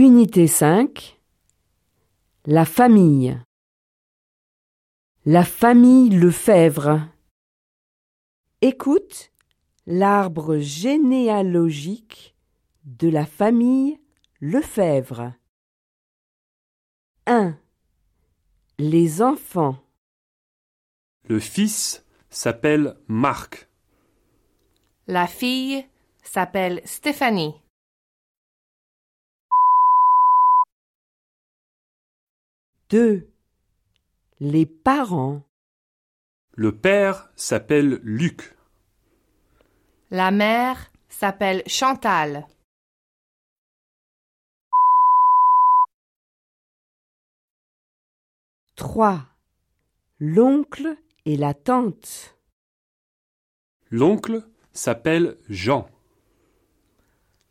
Unité 5 La famille La famille Lefebvre Écoute l'arbre généalogique de la famille Lefebvre. 1. Les enfants. Le fils s'appelle Marc. La fille s'appelle Stéphanie. Deux. Les parents. Le père s'appelle Luc. La mère s'appelle Chantal. Trois. L'oncle et la tante. L'oncle s'appelle Jean.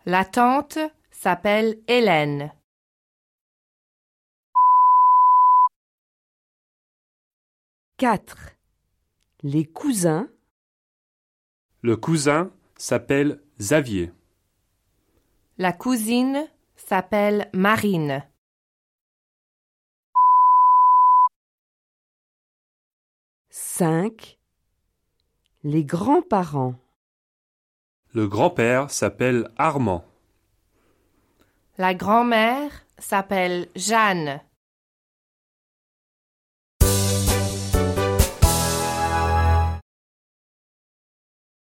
La tante s'appelle Hélène. Quatre. Les cousins. Le cousin s'appelle Xavier. La cousine s'appelle Marine. Cinq. Les grands-parents. Le grand-père s'appelle Armand. La grand-mère s'appelle Jeanne.